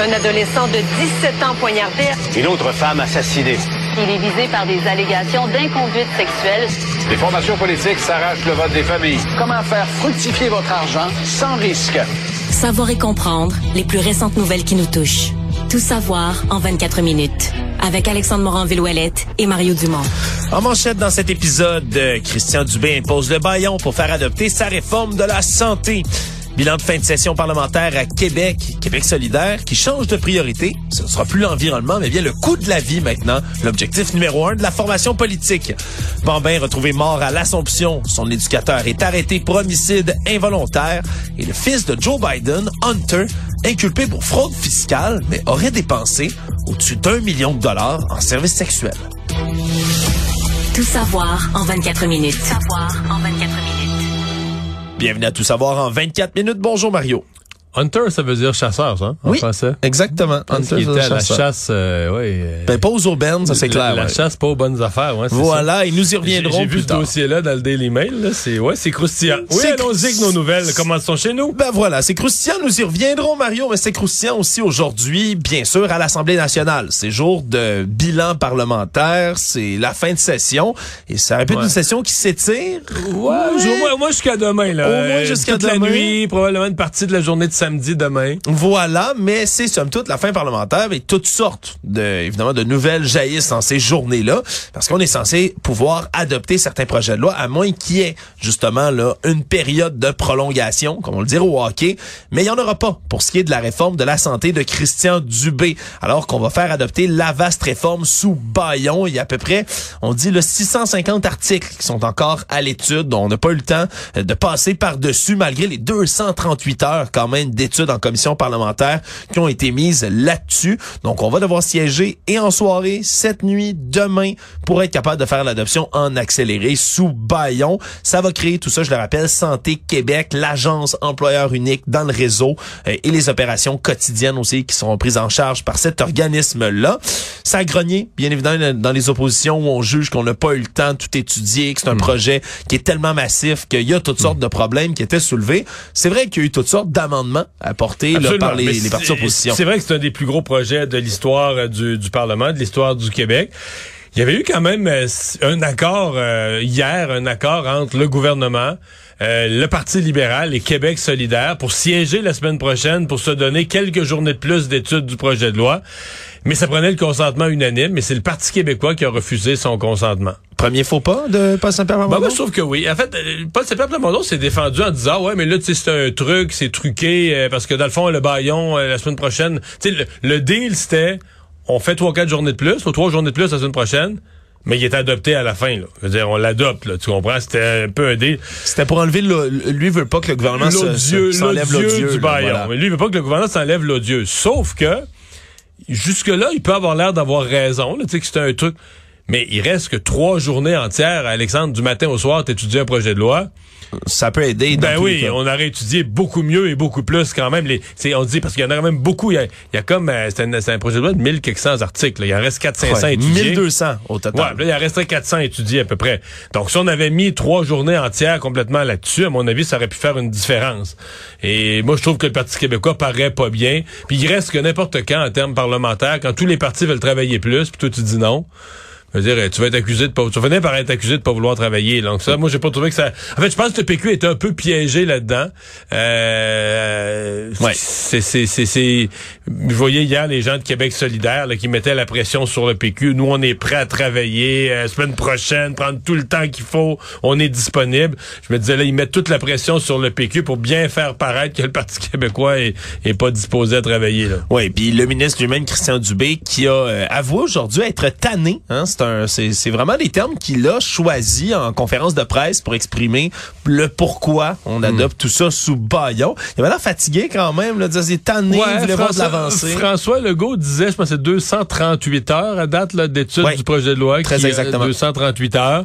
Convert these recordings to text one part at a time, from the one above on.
Un adolescent de 17 ans poignardé. Une autre femme assassinée. Il est visé par des allégations d'inconduite sexuelle. Les formations politiques s'arrachent le vote des familles. Comment faire fructifier votre argent sans risque? Savoir et comprendre les plus récentes nouvelles qui nous touchent. Tout savoir en 24 minutes. Avec Alexandre Morin-Villouellette et Mario Dumont. En manchette dans cet épisode, euh, Christian Dubé impose le baillon pour faire adopter sa réforme de la santé. Bilan de fin de session parlementaire à Québec, Québec solidaire, qui change de priorité. Ce ne sera plus l'environnement, mais bien le coût de la vie maintenant, l'objectif numéro un de la formation politique. Bambin retrouvé mort à l'Assomption. Son éducateur est arrêté pour homicide involontaire. Et le fils de Joe Biden, Hunter, inculpé pour fraude fiscale, mais aurait dépensé au-dessus d'un million de dollars en services sexuels. Tout savoir en 24 minutes. Tout savoir en 24 minutes. Bienvenue à Tout savoir en 24 minutes. Bonjour Mario. Hunter, ça veut dire chasseur, ça, en oui, français. exactement. Hunter, qui était à la chasse, euh, ouais, euh, ben, pas aux ça c'est clair. La, ouais. chasse, pas aux bonnes affaires, ouais, Voilà, et nous y reviendrons J'ai vu plus ce dossier-là dans le Daily Mail, c'est, ouais, c'est croustillant. Oui, allons-y avec nos nouvelles. Comment sont chez nous? Ben voilà, c'est croustillant, nous y reviendrons Mario, mais c'est croustillant aussi aujourd'hui, bien sûr, à l'Assemblée nationale. C'est jour de bilan parlementaire, c'est la fin de session, et ça répète Ouais. une session qui s'étire. Ouais, au moins, au moins jusqu'à demain, là. Au moins jusqu'à demain. la nuit, probablement une partie de la journée de samedi demain. Voilà, mais c'est somme toute la fin parlementaire et toutes sortes de, évidemment, de nouvelles jaillissent dans ces journées-là, parce qu'on est censé pouvoir adopter certains projets de loi, à moins qu'il y ait, justement, là, une période de prolongation, comme on le dirait au hockey, mais il n'y en aura pas pour ce qui est de la réforme de la santé de Christian Dubé, alors qu'on va faire adopter la vaste réforme sous baillon. Il y a à peu près, on dit, le 650 articles qui sont encore à l'étude, dont on n'a pas eu le temps de passer par-dessus, malgré les 238 heures quand même d'études en commission parlementaire qui ont été mises là-dessus. Donc, on va devoir siéger et en soirée, cette nuit, demain, pour être capable de faire l'adoption en accéléré sous baillon. Ça va créer tout ça, je le rappelle, Santé Québec, l'agence employeur unique dans le réseau euh, et les opérations quotidiennes aussi qui seront prises en charge par cet organisme-là. Ça a grogné, bien évidemment, dans les oppositions où on juge qu'on n'a pas eu le temps de tout étudier, que c'est un projet qui est tellement massif qu'il y a toutes sortes de problèmes qui étaient soulevés. C'est vrai qu'il y a eu toutes sortes d'amendements apportés là, par les, partis c'est- opposition. C'est vrai que c'est un des plus gros projets de l'histoire euh, du, du Parlement, de l'histoire du Québec. Il y avait eu quand même euh, un accord euh, hier, un accord entre le gouvernement, euh, le Parti libéral et Québec solidaire pour siéger la semaine prochaine pour se donner quelques journées de plus d'études du projet de loi. Mais ça prenait le consentement unanime, mais c'est le Parti québécois qui a refusé son consentement. Premier faux pas de Paul Saint-Pierre Ben, Plamondon? moi, je trouve que oui. En fait, euh, Paul Saint-Pierre s'est défendu en disant, ouais, mais là, tu sais, c'est un truc, c'est truqué, euh, parce que dans le fond, le baillon, euh, la semaine prochaine, tu sais, le, le deal, c'était, on fait trois, quatre journées de plus, ou trois journées de plus la semaine prochaine, mais il est adopté à la fin, là. Je veux dire, on l'adopte, là, tu comprends? C'était un peu un deal. C'était pour enlever le, lui veut pas que le gouvernement se- L'odieux, se- s'enlève l'odieux du baillon. voilà. Lui, veut pas que le gouvernement s'enlève l'odieux. Sauf que, jusque-là, il peut avoir l'air d'avoir raison, là, que c'est un truc. Mais il reste que trois journées entières, Alexandre, du matin au soir, t'étudies un projet de loi. Ça peut aider. dans Ben tous les oui, cas. on aurait étudié beaucoup mieux et beaucoup plus quand même. Les, c'est, on dit parce qu'il y en a quand même beaucoup. Il y a, il y a comme euh, c'est, un, projet de loi de 1000 quelques cents articles. là. Il en reste 400 Ouais, étudiés. 1200 au total. Ouais, là, il en resterait 400 étudiés à peu près. Donc, si on avait mis trois journées entières complètement là-dessus, à mon avis, ça aurait pu faire une différence. Et moi, je trouve que le Parti québécois paraît pas bien. Puis il reste que n'importe quand, en termes parlementaires, quand tous les partis veulent travailler plus, puis toi, tu dis non. Je veux dire, tu vas être accusé de pas, tu vas finir par être accusé de pas vouloir travailler. Donc ça, moi, j'ai pas trouvé que ça. En fait, je pense que le PQ est un peu piégé là-dedans. Euh, Ouais. c'est, c'est, c'est, c'est. Je voyais hier les gens de Québec solidaire là, qui mettaient la pression sur le PQ. Nous, on est prêts à travailler euh, semaine prochaine, prendre tout le temps qu'il faut. On est disponible. Je me disais là, ils mettent toute la pression sur le PQ pour bien faire paraître que le Parti québécois est, est pas disposé à travailler. Là. Oui, puis le ministre lui-même, Christian Dubé, qui a euh, avoué aujourd'hui être tanné. Hein, c'est un, c'est, c'est vraiment des termes qu'il a choisi en conférence de presse pour exprimer le pourquoi on adopte tout ça sous baillon. Il avait l'air fatigué quand même, là, de dire c'est tanné, il voulait voir de l'avancée. François Legault disait, je pense c'est 238 heures à date là, d'étude Ouais, du projet de loi. très qui, exactement. 238 heures.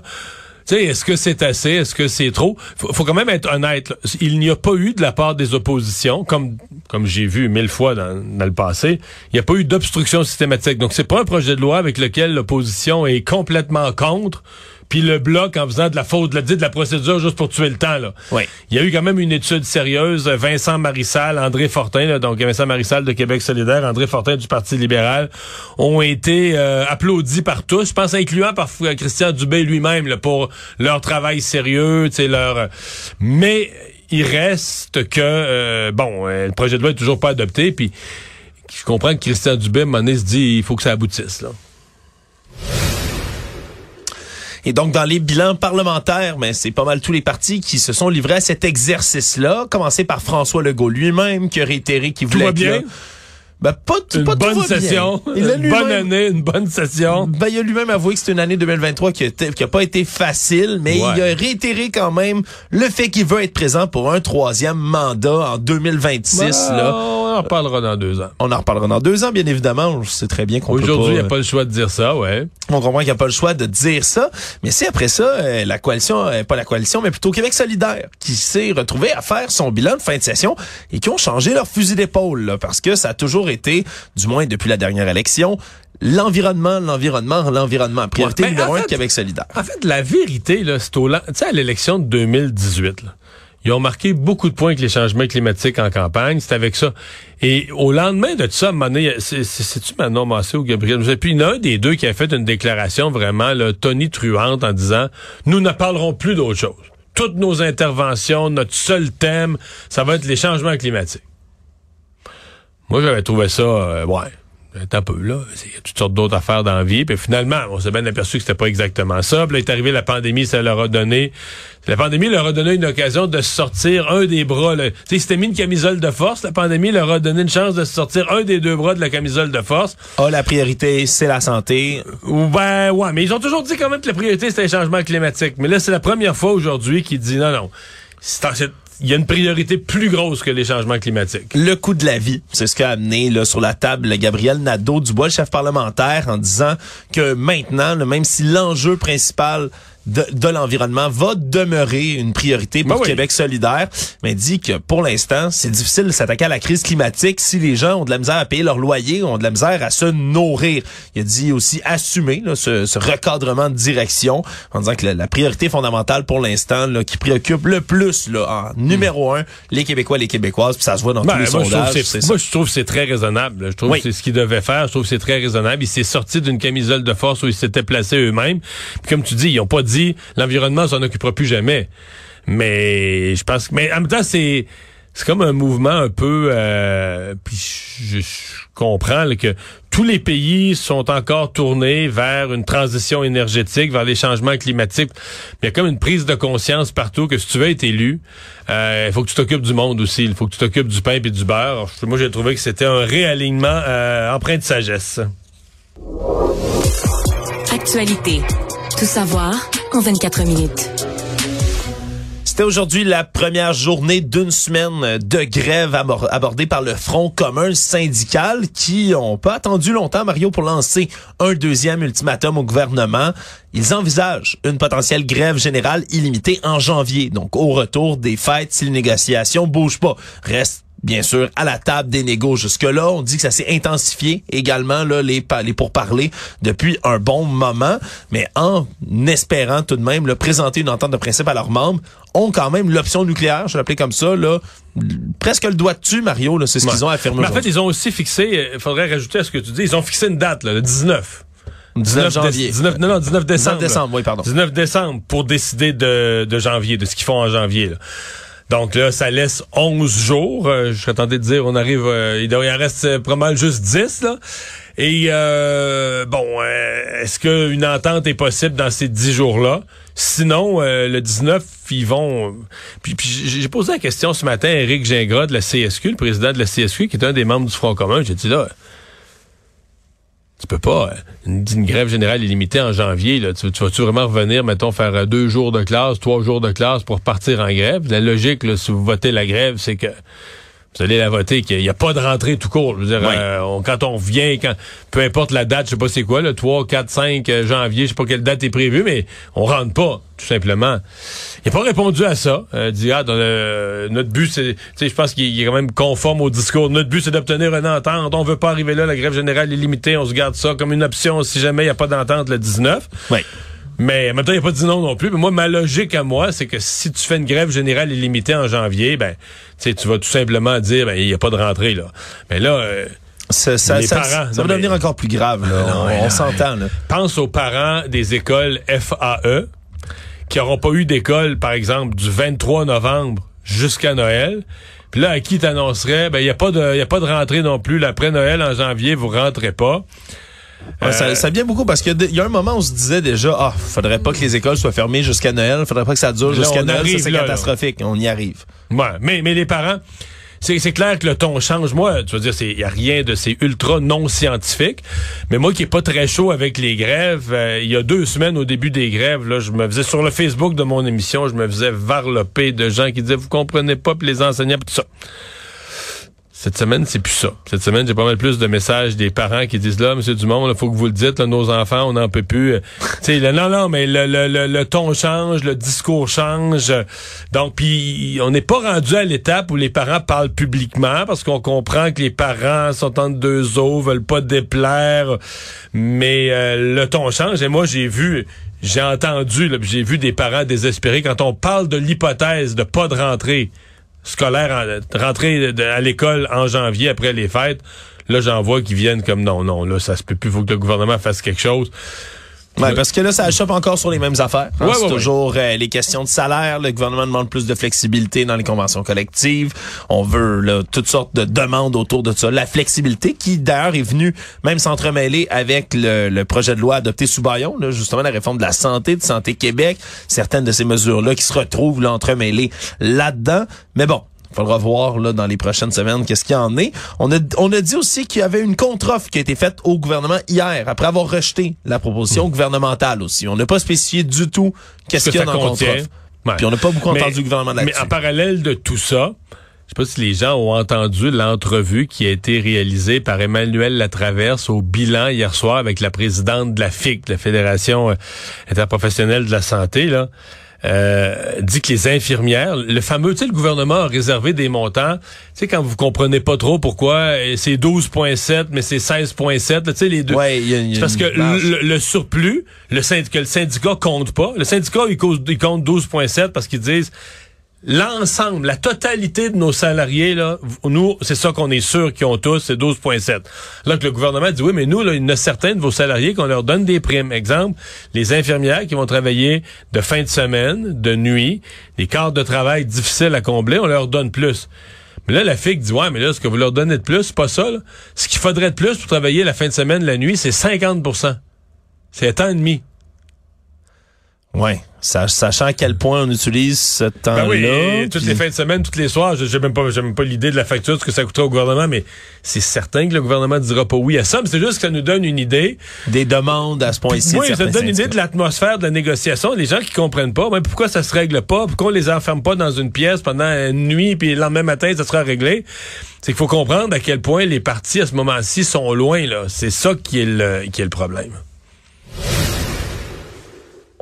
Sais, est-ce que c'est assez? Est-ce que c'est trop? Faut, faut quand même être honnête. Il n'y a pas eu de la part des oppositions, comme comme j'ai vu mille fois dans, dans le passé, il n'y a pas eu d'obstruction systématique. Donc, c'est pas un projet de loi avec lequel l'opposition est complètement contre, puis le bloc en faisant de la faute, de la, de la procédure juste pour tuer le temps. Là. Oui. Il y a eu quand même une étude sérieuse. Vincent Marissal, André Fortin, là, donc Vincent Marissal de Québec solidaire, André Fortin du Parti libéral, ont été euh, applaudis par tous, je pense incluant par Christian Dubé lui-même là, pour leur travail sérieux, tu sais leur. Mais il reste que euh, bon, euh, le projet de loi est toujours pas adopté, puis je comprends que Christian Dubé, à un moment donné, se dit il faut que ça aboutisse là. Et donc, dans les bilans parlementaires, mais c'est pas mal tous les partis qui se sont livrés à cet exercice-là. Commencé par François Legault lui-même, qui a réitéré qu'il voulait va bien? Ben, pas, Une pas bonne session, une bonne année, une bonne session. Ben, il a lui-même avoué que c'est une année 2023 qui a, été- qui a pas été facile, mais Ouais. il a réitéré quand même le fait qu'il veut être présent pour un troisième mandat en 2026. Bon, Là. On en parlera dans deux ans. On en reparlera dans deux ans, bien évidemment. Je sais très bien qu'on peut Aujourd'hui, il n'y a pas le choix de dire ça, ouais. On comprend qu'il n'y a pas le choix de dire ça. Mais c'est après ça, euh, la coalition, euh, pas la coalition, mais plutôt Québec solidaire, qui s'est retrouvé à faire son bilan de fin de session et qui ont changé leur fusil d'épaule, parce que ça a toujours été, du moins depuis la dernière élection, l'environnement, l'environnement, l'environnement. Priorité Ouais, mais numéro un de Québec solidaire. En fait, la vérité, là, c'est au... Tu sais, à l'élection de 2018, là, ils ont marqué beaucoup de points avec les changements climatiques en campagne. C'est avec ça. Et au lendemain de tout ça, c'est-tu Manon Massé ou Gabriel? Sais plus. Il y en a un des deux qui a fait une déclaration vraiment là, tonitruante en disant « Nous ne parlerons plus d'autre chose. Toutes nos interventions, notre seul thème, ça va être les changements climatiques. » Moi, j'avais trouvé ça, euh, ouais, un peu, là. Il y a toutes sortes d'autres affaires dans la vie. Puis finalement, on s'est bien aperçu que c'était pas exactement ça. Puis là, est arrivé la pandémie, ça leur a donné... La pandémie leur a donné une occasion de sortir un des bras. Tu sais, s'étaient mis une camisole de force. La pandémie leur a donné une chance de sortir un des deux bras de la camisole de force. Ah, la priorité, c'est la santé. Ben ouais, mais ils ont toujours dit quand même que la priorité, c'était les changements climatiques. Mais là, c'est la première fois aujourd'hui qu'ils disent non, non. c'est- Il y a une priorité plus grosse que les changements climatiques. Le coût de la vie, c'est ce qu'a amené là, sur la table Gabriel Nadeau-Dubois, le chef parlementaire, en disant que maintenant, là, même si l'enjeu principal de, de l'environnement va demeurer une priorité pour Ben oui. Québec solidaire, mais dit que pour l'instant, c'est difficile de s'attaquer à la crise climatique si les gens ont de la misère à payer leur loyer, ont de la misère à se nourrir. Il a dit aussi assumer là, ce, ce recadrement de direction en disant que la, la priorité fondamentale pour l'instant là, qui préoccupe le plus là, en numéro un les Québécois, les Québécoises, puis ça se voit dans Ben, tous les moi, je trouve sondages. que c'est c'est- ça. moi, je trouve que c'est très raisonnable. Je trouve Oui. que c'est ce qu'il devait faire. Je trouve que c'est très raisonnable. Il s'est sorti d'une camisole de force où ils s'étaient placés eux-mêmes. Puis comme tu dis, ils ont pas dit l'environnement s'en occupera plus jamais. Mais je pense que. Mais en même temps, c'est. C'est comme un mouvement un peu. Euh, puis je, je comprends que tous les pays sont encore tournés vers une transition énergétique, vers les changements climatiques. Mais il y a comme une prise de conscience partout que si tu veux être élu, euh, il faut que tu t'occupes du monde aussi. Il faut que tu t'occupes du pain et du beurre. Moi, j'ai trouvé que c'était un réalignement euh, empreint de sagesse. Actualité. Tout savoir en 24 minutes. C'était aujourd'hui la première journée d'une semaine de grève abor- abordée par le Front commun syndical qui ont pas attendu longtemps, Mario, pour lancer un deuxième ultimatum au gouvernement. Ils envisagent une potentielle grève générale illimitée en janvier, donc au retour des fêtes si les négociations bougent pas. Reste bien sûr, à la table des négos. Jusque-là, on dit que ça s'est intensifié également, là, les, les pourparlers depuis un bon moment, mais en espérant tout de même là, présenter une entente de principe à leurs membres, ont quand même l'option nucléaire, je l'appelais comme ça, là, presque le doigt dessus, Mario, là, c'est ce Ouais. qu'ils ont affirmé Mais en fait, ils ont aussi fixé, il faudrait rajouter à ce que tu dis, ils ont fixé une date, là, le 19. 19 déce- janvier. 19, non, non, 19 décembre. 19 décembre, oui, pardon. 19 décembre pour décider de, de janvier, de ce qu'ils font en janvier. Là. Donc là, ça laisse 11 jours. Euh, je serais tenté de dire, on arrive, euh, il en reste pas mal juste 10. Là. Et euh, bon, euh, est-ce qu'une entente est possible dans ces 10 jours-là? Sinon, le 19, ils vont... Puis, j'ai posé la question ce matin à Éric Gingras de la CSQ, le président de la CSQ, qui est un des membres du Front commun. J'ai dit là, tu peux pas, euh, une, une grève générale illimitée en janvier, là, tu, tu vas-tu vraiment revenir, mettons, faire euh, deux jours de classe, trois jours de classe pour partir en grève? La logique, là, si vous votez la grève, c'est que vous allez la voter, qu'il n'y a pas de rentrée tout court. Je veux dire, Oui. euh, on- quand on vient, quand peu importe la date, je sais pas c'est quoi, le 3, 4, 5 euh, janvier, je sais pas quelle date est prévue, mais on rentre pas, tout simplement. Il n'a pas répondu à ça. Euh, dit, ah, dans le- notre but, c'est, tu sais, je pense qu'il il est quand même conforme au discours. Notre but, c'est d'obtenir une entente. On veut pas arriver là, la grève générale est limitée, on se garde ça comme une option si jamais il n'y a pas d'entente le 19. Oui. Mais maintenant, il n'a pas dit non non plus. Mais moi, ma logique à moi, c'est que si tu fais une grève générale illimitée en janvier, ben, tu vas tout simplement dire, ben, il n'y a pas de rentrée, là. Mais là, euh, ça, ça, les ça- parents, ça non, va mais- devenir encore plus grave. Là. Non, on s'entend. pense aux parents des écoles FAE qui n'auront pas eu d'école, par exemple, du 23 novembre jusqu'à Noël. Puis là, à qui t'annoncerais, ben, il n'y a pas de, y a pas de rentrée non plus. Là, Après Noël, en janvier, vous rentrez pas. Ouais, Euh, ça, ça vient beaucoup parce qu'il y a un moment où on se disait déjà, ah, faudrait pas que les écoles soient fermées jusqu'à Noël, faudrait pas que ça dure jusqu'à Noël, c'est là. catastrophique. On y arrive. Ouais, mais, mais les parents, c'est, clair que le ton change. Moi, tu veux dire, il y a rien de c'est ultra non scientifique. Mais moi qui est pas très chaud avec les grèves, euh, il y a deux semaines au début des grèves, là, je me faisais sur le Facebook de mon émission, je me faisais varloper de gens qui disaient vous comprenez pas, puis les enseignants, puis tout ça. Cette semaine, c'est plus ça. Cette semaine, j'ai pas mal plus de messages des parents qui disent là, Monsieur Dumont, il faut que vous le dites, là, nos enfants, on n'en peut plus. Euh, tu sais, là, non, non, mais le, le, le, le ton change, le discours change. Donc, puis on n'est pas rendu à l'étape où les parents parlent publiquement parce qu'on comprend que les parents sont entre deux eaux, veulent pas déplaire, mais euh, le ton change. Et moi, j'ai vu. J'ai entendu, j'ai vu des parents désespérés quand on parle de l'hypothèse de pas de rentrée scolaire, en, rentrée de- à l'école en janvier après les fêtes. Là, j'en vois qui viennent comme non, non, là, ça se peut plus, faut que le gouvernement fasse quelque chose. Ouais, parce que là, ça chope encore sur les mêmes affaires. hein. Ouais, c'est ouais, toujours euh, les questions de salaire. Le gouvernement demande plus de flexibilité dans les conventions collectives. On veut là, toutes sortes de demandes autour de ça. La flexibilité qui, d'ailleurs, est venue même s'entremêler avec le, le projet de loi adopté sous Bayon, là, justement la réforme de la santé, de Santé Québec. Certaines de ces mesures-là qui se retrouvent là, entremêlées là-dedans. Mais bon, faudra voir là, dans les prochaines semaines qu'est-ce qu'il y en est. On a, on a dit aussi qu'il y avait une contre-offre qui a été faite au gouvernement hier, après avoir rejeté la proposition gouvernementale aussi. On n'a pas spécifié du tout qu'est-ce que qu'il y a dans contre-offre. Ouais. Puis on n'a pas beaucoup Mais- entendu le gouvernement Mais là-dessus. en parallèle de tout ça, je sais pas si les gens ont entendu l'entrevue qui a été réalisée par Emmanuel Latraverse au bilan hier soir avec la présidente de la FIC, la Fédération euh, interprofessionnelle de la santé, là. Euh, dit que les infirmières, le fameux, tu sais, le gouvernement a réservé des montants. Tu sais, quand vous comprenez pas trop pourquoi euh, c'est 12,7, mais c'est 16,7, là, tu sais, les deux. Ouais, il y a- y a C'est parce que le, le surplus, le syndicat, que le syndicat compte pas. Le syndicat, il, cause- il compte 12,7 parce qu'ils disent l'ensemble, la totalité de nos salariés, là, nous, c'est ça qu'on est sûr qu'ils ont tous, c'est 12,7. Là que le gouvernement dit, oui, mais nous, là, il y en a certains de vos salariés qu'on leur donne des primes. Exemple, les infirmières qui vont travailler de fin de semaine, de nuit, des quarts de travail difficiles à combler, on leur donne plus. Mais là, la FIC dit, ouais, mais là, ce que vous leur donnez de plus, c'est pas ça, là. Ce qu'il faudrait de plus pour travailler la fin de semaine, la nuit, c'est 50% C'est un temps et demi. Ouais, Sach- sachant à quel point on utilise ce temps-là. Ben oui, et toutes puis- les fins de semaine, tous les soirs, j'ai même pas, même pas l'idée de la facture, de ce que ça coûtera au gouvernement, mais c'est certain que le gouvernement dira pas oui à ça, mais c'est juste que ça nous donne une idée. des demandes à ce point-ci. oui, ça nous donne une idée de l'atmosphère de la négociation. Les gens qui comprennent pas, ben, pourquoi ça se règle pas, pourquoi on les enferme pas dans une pièce pendant une nuit, puis le lendemain matin, ça sera réglé. C'est qu'il faut comprendre à quel point les partis, à ce moment-ci, sont loin, là. C'est ça qui est le, qui est le problème.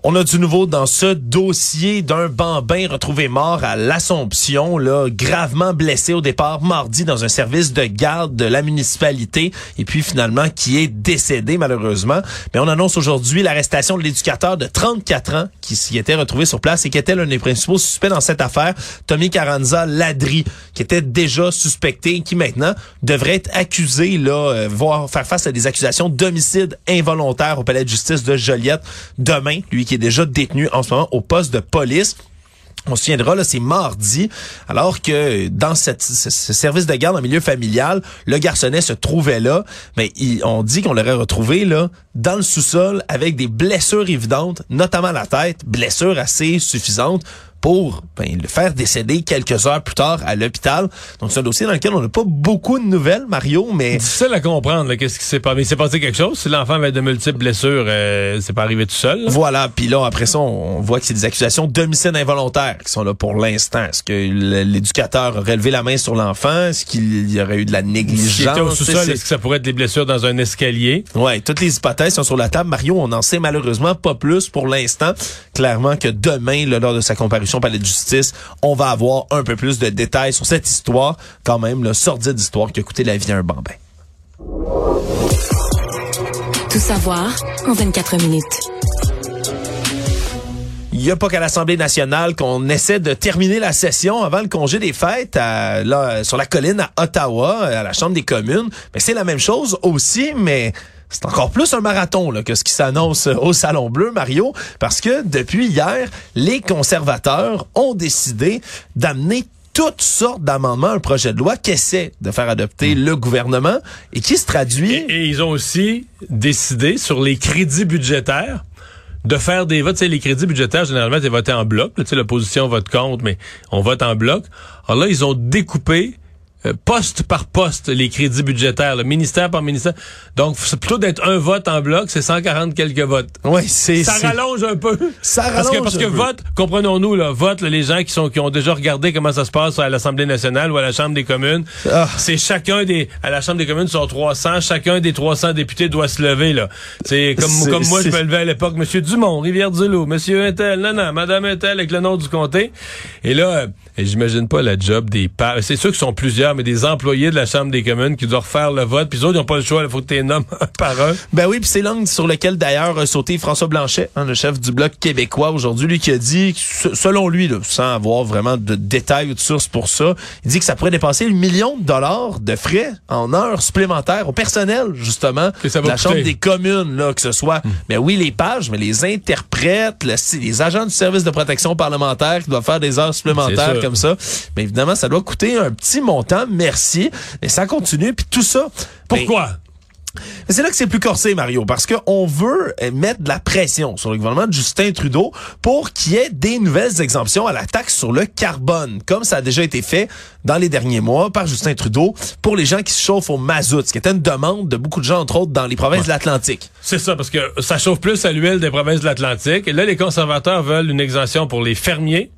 On a du nouveau dans ce dossier d'un bambin retrouvé mort à l'Assomption, là, gravement blessé au départ mardi dans un service de garde de la municipalité et puis finalement qui est décédé malheureusement. Mais on annonce aujourd'hui l'arrestation de l'éducateur de 34 ans qui s'y était retrouvé sur place et qui était l'un des principaux suspects dans cette affaire, Tommy Carranza Ladri, qui était déjà suspecté et qui maintenant devrait être accusé, là, euh, voire faire face à des accusations d'homicide involontaire au palais de justice de Joliette demain, lui qui est déjà détenu en ce moment au poste de police. On se souviendra, là, c'est mardi, alors que dans ce, ce service de garde en milieu familial, le garçonnet se trouvait là, mais on dit qu'on l'aurait retrouvé là dans le sous-sol avec des blessures évidentes, notamment la tête, blessures assez suffisantes pour ben, le faire décéder quelques heures plus tard à l'hôpital. Donc c'est un dossier dans lequel on n'a pas beaucoup de nouvelles, Mario, mais Difficile à comprendre, qu'est-ce qui s'est passé. Mais il s'est passé quelque chose? Si l'enfant avait de multiples blessures, euh, c'est pas arrivé tout seul. là? Voilà, puis là après ça, on voit que c'est des accusations d'homicide involontaire qui sont là pour l'instant. Est-ce que l'éducateur aurait levé la main sur l'enfant? Est-ce qu'il y aurait eu de la négligence? au sous-sol, est-ce que ça pourrait être des blessures dans un escalier? Ouais, toutes les hypothèses sont sur la table. Mario, on n'en sait malheureusement pas plus pour l'instant. Clairement que demain, là, lors de sa comparution au palais de justice, on va avoir un peu plus de détails sur cette histoire, quand même, le sordide histoire qui a coûté la vie à un bambin. Tout savoir en 24 minutes. il y a pas qu'à l'Assemblée nationale qu'on essaie de terminer la session avant le congé des fêtes à, là, sur la colline à Ottawa, à la Chambre des communes. Mais c'est la même chose aussi, mais c'est encore plus un marathon que ce qui s'annonce au Salon Bleu, Mario, parce que depuis hier, les conservateurs ont décidé d'amener toutes sortes d'amendements, un projet de loi qu'essaie de faire adopter le gouvernement et qui se traduit... Et, ils ont aussi décidé sur les crédits budgétaires de faire des votes. Les crédits budgétaires, généralement, c'est voté en bloc. Tu l'opposition vote contre, mais on vote en bloc. Alors là, ils ont découpé euh, poste par poste les crédits budgétaires, le ministère par ministère. Donc, c'est plutôt d'être un vote en bloc, c'est 140 quelques votes. Oui, c'est ça rallonge un peu. Ça rallonge parce que parce que vote, comprenons-nous là, vote là, les gens qui sont qui ont déjà regardé comment ça se passe à l'Assemblée nationale ou à la Chambre des communes. Ah. C'est chacun des à la Chambre des communes sont 300, chacun des 300 députés doit se lever là. C'est comme comme moi je me levais à l'époque monsieur Dumont, Rivière-du-Loup, monsieur Intel, non non, madame Intel avec le nom du comté. Et là euh, j'imagine pas la job des c'est sûr qu'ils sont plusieurs mais des employés de la Chambre des communes qui doivent refaire le vote, puis les autres ils n'ont pas le choix, il faut que tu nommes un par un. Ben oui, puis c'est l'angle sur lequel d'ailleurs a sauté François Blanchet, hein, le chef du bloc québécois aujourd'hui, lui qui a dit, selon lui, là, sans avoir vraiment de détails ou de sources pour ça, il dit que ça pourrait dépasser le million de dollars de frais en heures supplémentaires au personnel justement de la coûter. chambre des communes, là, que ce soit, ben oui les pages, mais les interprètes, le- les agents du service de protection parlementaire qui doivent faire des heures supplémentaires comme ça. Mais évidemment, ça doit coûter un petit montant. Merci. Et ça continue. Puis tout ça. ben, Pourquoi mais c'est là que c'est plus corsé, Mario, parce qu'on veut euh, mettre de la pression sur le gouvernement de Justin Trudeau pour qu'il y ait des nouvelles exemptions à la taxe sur le carbone, comme ça a déjà été fait dans les derniers mois par Justin Trudeau pour les gens qui se chauffent au mazout, ce qui était une demande de beaucoup de gens, entre autres, dans les provinces de l'Atlantique. C'est ça, parce que ça chauffe plus à l'huile des provinces de l'Atlantique. Et là, les conservateurs veulent une exemption pour les fermiers,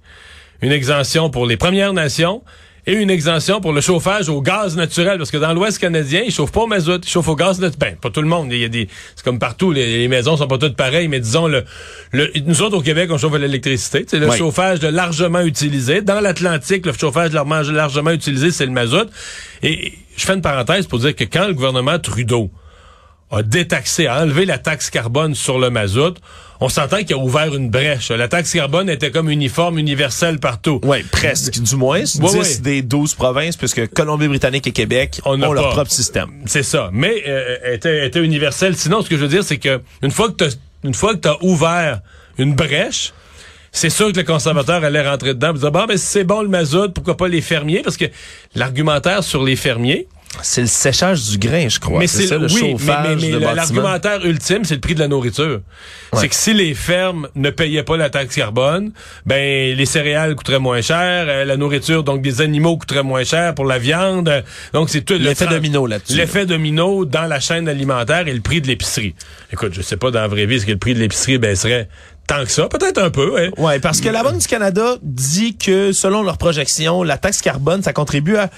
une exemption pour les Premières Nations et une exemption pour le chauffage au gaz naturel. Parce que dans l'Ouest canadien, ils chauffent pas au mazout, ils chauffent au gaz naturel. Ben, pas tout le monde. Il y a des, c'est comme partout, les, les maisons sont pas toutes pareilles, mais disons, le, le, nous autres, au Québec, on chauffe à l'électricité. C'est le Oui. chauffage de largement utilisé. Dans l'Atlantique, le chauffage de largement, largement utilisé, c'est le mazout. Et je fais une parenthèse pour dire que quand le gouvernement Trudeau a détaxé, a enlevé la taxe carbone sur le mazout, on s'entend qu'il a ouvert une brèche. La taxe carbone était comme uniforme, universelle partout. Oui, presque, du moins. 10 Ouais, ouais. des 12 provinces, puisque Colombie-Britannique et Québec On ont leur pas. propre système. C'est ça. Mais euh, était, était universelle. Sinon, ce que je veux dire, c'est que une fois que t'as une fois que t'as ouvert une brèche, c'est sûr que le conservateur allait rentrer dedans et dire bon ben si c'est bon le mazout, pourquoi pas les fermiers? Parce que l'argumentaire sur les fermiers, C'est le séchage du grain, je crois. mais c'est ça, le oui, mais, chauffage mais, mais l'argumentaire ultime, c'est le prix de la nourriture. C'est que si les fermes ne payaient pas la taxe carbone, ben les céréales coûteraient moins cher, euh, la nourriture donc des animaux coûterait moins cher pour la viande. euh, Donc c'est tout le L'effet domino là-dessus. L'effet domino dans la chaîne alimentaire et le prix de l'épicerie. Écoute, je sais pas dans la vraie vie est-ce que le prix de l'épicerie baisserait tant que ça, peut-être un peu. hein. Ouais, parce que la Banque du Canada dit que selon leurs projections, la taxe carbone, ça contribue à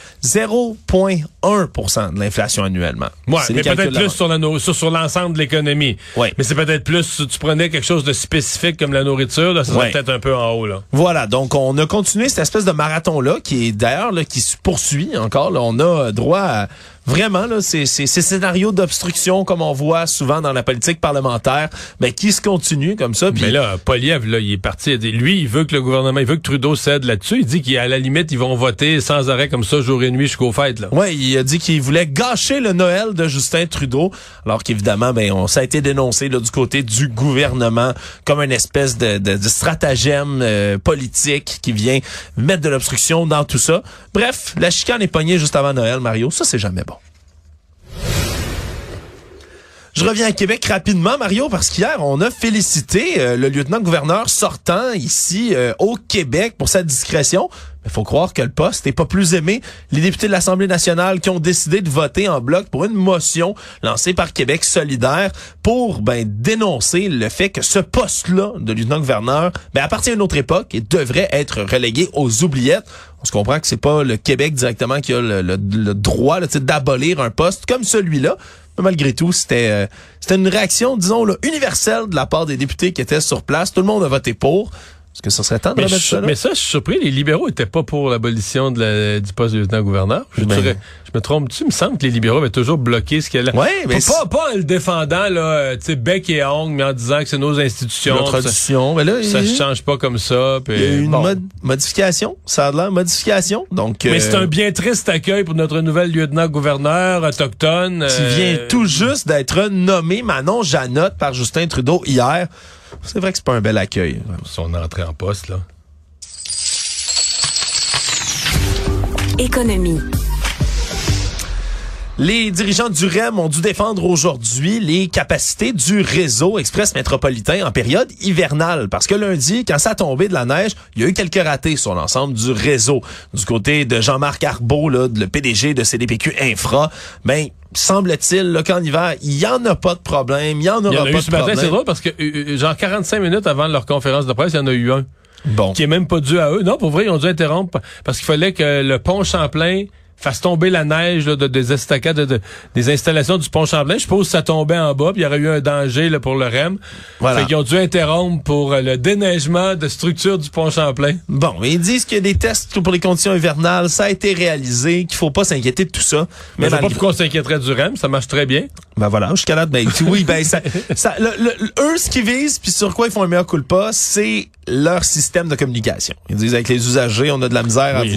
0,1 de l'inflation annuellement. Ouais, mais peut-être plus sur la no- sur, sur l'ensemble de l'économie. Ouais. Mais c'est peut-être plus si tu prenais quelque chose de spécifique comme la nourriture, là, ça serait Ouais. peut-être un peu en haut là. Voilà, donc on a continué cette espèce de marathon-là, qui est d'ailleurs là, qui se poursuit encore. Là, on a droit à vraiment là, ces, ces, ces scénarios d'obstruction comme on voit souvent dans la politique parlementaire, ben, qui se continuent comme ça. Mais là, Poliev, là, il est parti. Lui, il veut que le gouvernement, il veut que Trudeau cède là-dessus. Il dit qu'à la limite, ils vont voter sans arrêt comme ça, jour et nuit jusqu'aux fêtes. Là. Ouais, il a dit qu'il voulait gâcher le Noël de Justin Trudeau, alors qu'évidemment, ben, ça a été dénoncé du côté du gouvernement comme une espèce de stratagème euh, politique qui vient mettre de l'obstruction dans tout ça. Bref, la chicane est pognée juste avant Noël, Mario. Ça, c'est jamais bon. Je reviens à Québec rapidement, Mario, parce qu'hier, on a félicité euh, le lieutenant-gouverneur sortant ici euh, au Québec pour sa discrétion. Il faut croire que le poste n'est pas plus aimé. Les députés de l'Assemblée nationale qui ont décidé de voter en bloc pour une motion lancée par Québec solidaire pour ben, dénoncer le fait que ce poste-là de lieutenant-gouverneur ben, appartient à une autre époque et devrait être relégué aux oubliettes. On se comprend que c'est pas le Québec directement qui a le, droit d'abolir un poste comme celui-là. Mais malgré tout, c'était euh, c'était une réaction, disons, là, universelle de la part des députés qui étaient sur place. Tout le monde a voté pour. Est-ce que ça serait temps de Mais, remettre je- ça là? mais ça, je suis surpris, les libéraux étaient pas pour l'abolition de la- du poste de lieutenant-gouverneur. Je, Ben- je me trompe-tu? Il me semble que les libéraux avaient toujours bloqué ce qu'elle a. Ouais, mais pas, pas, en le défendant, là, euh, tu sais, bec et ongle, mais en disant que c'est nos institutions. Notre ça, tradition. Mais là, ça se change pas comme ça. puis il y a eu une bon. mod- modification. Ça a l'air modification. Donc, Mais euh, c'est un bien triste accueil pour notre nouvel lieutenant-gouverneur autochtone. qui euh, vient tout juste d'être nommé Manon Janotte par Justin Trudeau hier. C'est vrai que c'est pas un bel accueil. Son entrée en poste, là. Économie. Les dirigeants du REM ont dû défendre aujourd'hui les capacités du réseau express métropolitain en période hivernale. Parce que lundi, quand ça a tombé de la neige, il y a eu quelques ratés sur l'ensemble du réseau. Du côté de Jean-Marc Arbeau, là, le PDG de CDPQ Infra, ben, semble-t-il, qu'en hiver, il y en a pas de problème, il y en Il y aura en a pas eu de ce problème. c'est drôle parce que euh, euh, genre 45 minutes avant leur conférence de presse, il y en a eu un Bon. qui est même pas dû à eux. Non, pour vrai, ils ont dû interrompre parce qu'il fallait que le pont Champlain fasse tomber la neige là, de, des estacades, de, de- des installations du pont Champlain. Je suppose que ça tombait en bas, puis il y aurait eu un danger là, pour le REM. Voilà. Fait qu'ils ont dû interrompre pour euh, le déneigement de structure du pont Champlain. Bon, mais ils disent qu'il y a des tests pour les conditions hivernales, ça a été réalisé, qu'il faut pas s'inquiéter de tout ça. Mais je sais pas malgré- pourquoi on s'inquiéterait du REM, ça marche très bien. Ben voilà, jusqu'à là, ben oui, ben ça, ça le- le- eux, ce qu'ils visent, puis sur quoi ils font un meilleur coup de pas, c'est leur système de communication. Ils disent avec les usagers, on a de la misère à, vous-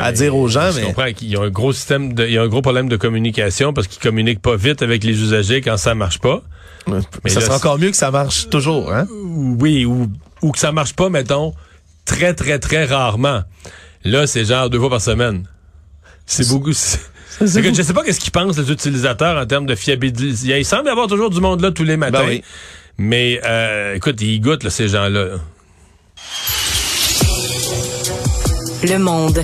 à mais dire aux gens, Je mais comprends un gros système, de, il y a un gros problème de communication parce qu'ils communiquent pas vite avec les usagers quand ça marche pas. mais Mais ça serait encore mieux que ça marche toujours, hein? Oui, ou, ou que ça marche pas, mettons, très, très, très rarement. Là, c'est genre deux fois par semaine. C'est beaucoup. c'est- que je sais pas qu'est-ce qu'ils pensent les utilisateurs en termes de fiabilité. Il semble y avoir toujours du monde là tous les matins. Ben oui. Mais euh, écoute, ils goûtent là, ces gens-là. là. Le monde.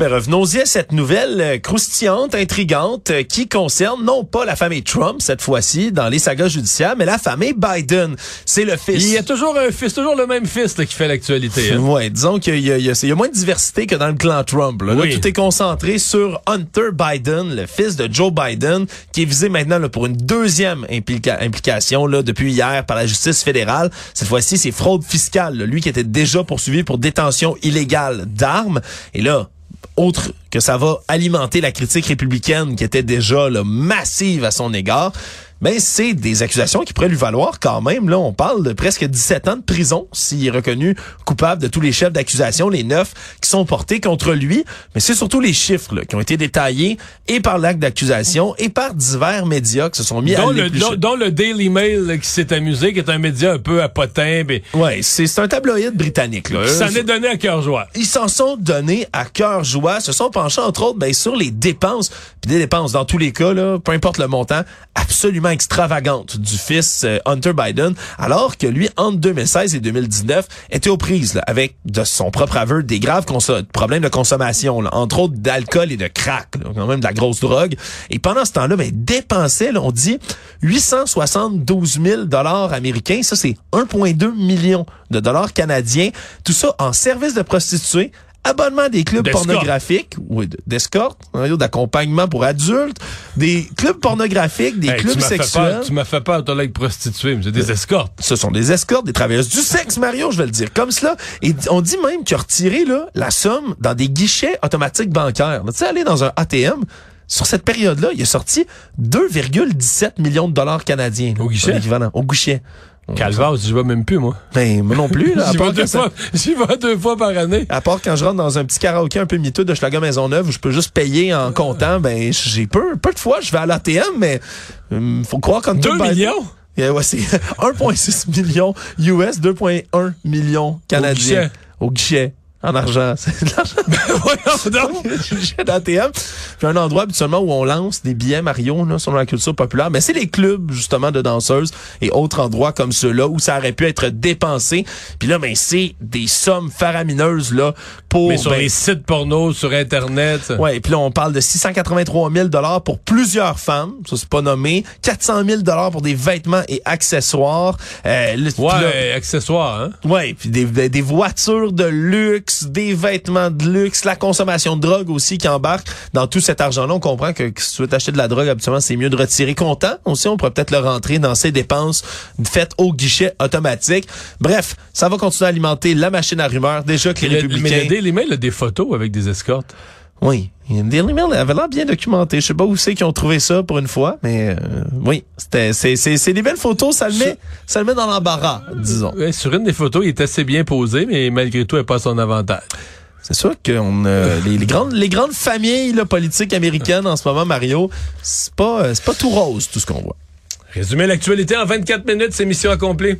Ben, revenons-y à cette nouvelle euh, croustillante, intrigante, euh, qui concerne non pas la famille Trump cette fois-ci dans les sagas judiciaires, mais la famille Biden. C'est le fils. Il y a toujours un fils, toujours le même fils là, qui fait l'actualité. hein. Ouais, disons qu'il y a, y, y moins de diversité que dans le clan Trump. Là, Là, tout est concentré sur Hunter Biden, le fils de Joe Biden, qui est visé maintenant là, pour une deuxième implica- implication là, depuis hier par la justice fédérale. Cette fois-ci, c'est fraude fiscale. là. Lui qui était déjà poursuivi pour détention illégale d'armes. Et là, autre que ça va alimenter la critique républicaine qui était déjà là, massive à son égard, ben c'est des accusations qui pourraient lui valoir quand même. Là, on parle de presque 17 ans de prison s'il est reconnu coupable de tous les chefs d'accusation, les neuf qui sont portés contre lui. Mais c'est surtout les chiffres là, qui ont été détaillés et par l'acte d'accusation et par divers médias qui se sont mis à le, dont, dont le Daily Mail là, qui s'est amusé, qui est un média un peu à potin, puis Ouais, c'est c'est un tabloïd britannique. Là. qui s'en est donné à cœur joie. ils s'en sont donnés à cœur joie, se sont penchés entre autres ben, sur les dépenses, puis des dépenses dans tous les cas là, peu importe le montant, absolument extravagantes du fils euh, Hunter Biden, alors que lui entre 2016 et 2019 était aux prises avec de son propre aveu des graves problèmes de consommation, entre autres d'alcool et de crack, quand même de la grosse drogue. Et pendant ce temps-là, ben dépensait, on dit 872 000 dollars américains, ça c'est 1,2 million de dollars canadiens, tout ça en services de prostituées abonnement des clubs pornographiques, oui, d'escorte, hein, d'accompagnement pour adultes, des clubs pornographiques, des Hey, clubs tu m'as fait sexuels. peur, tu m'as fait peur, toi, avec prostituée, mais c'est des escortes. Ce sont des escortes, des travailleuses du sexe, Mario, je vais le dire comme cela. Et on dit même qu'il a retiré là, la somme dans des guichets automatiques bancaires. Tu sais, aller dans un ATM, sur cette période-là, il a sorti 2,17 millions de dollars canadiens. là, Au guichet? au guichet. Calvas, j'y vais même plus, moi. Ben, moi non plus. Là, J'y vais deux quand ça- fois, j'y vais deux fois par année. À part quand je rentre dans un petit karaoké un peu miteux de Schlager Maisonneuve où je peux juste payer en comptant, ben j'ai peu, peu de fois je vais à l'ATM, mais hum, faut croire qu'en Deux millions? Yeah, ouais, c'est 1,6 million US, 2,1 millions canadiens guichet. au guichet. En argent, c'est de l'argent. Voyons donc. D'ATM. Puis un endroit habituellement où on lance des billets Mario là, selon la culture populaire. Mais c'est les clubs justement de danseuses et autres endroits comme ceux-là où ça aurait pu être dépensé. Puis là, ben c'est des sommes faramineuses là pour. Mais sur ben, les sites porno, sur Internet. Ouais, et puis là, on parle de 683 000 dollars pour plusieurs femmes, ça c'est pas nommé, 400 000 dollars pour des vêtements et accessoires, euh, Ouais, là- accessoires, hein? ouais, puis des, des voitures de luxe, luxe, des vêtements de luxe, la consommation de drogue aussi qui embarque dans tout cet argent-là. On comprend que, que si tu veux t'acheter de la drogue, habituellement, c'est mieux de retirer comptant. Aussi, on pourrait peut-être le rentrer dans ses dépenses faites au guichet automatique. Bref, ça va continuer à alimenter la machine à rumeurs. Déjà que les Mais le- républicains... mais le Daily Mail a des photos avec des escortes. Oui. Daily Mail avait l'air bien documenté. Je sais pas où c'est qu'ils ont trouvé ça pour une fois, mais euh, oui, c'était c'est c'est c'est des belles photos, ça le met ça le met dans l'embarras, disons. Ouais, sur une des photos, il est assez bien posé, mais malgré tout, elle pas son avantage. C'est sûr que euh, les, les grandes les grandes familles là, politiques américaines en ce moment Mario, c'est pas euh, c'est pas tout rose tout ce qu'on voit. Résumer l'actualité en 24 minutes, c'est mission accomplie.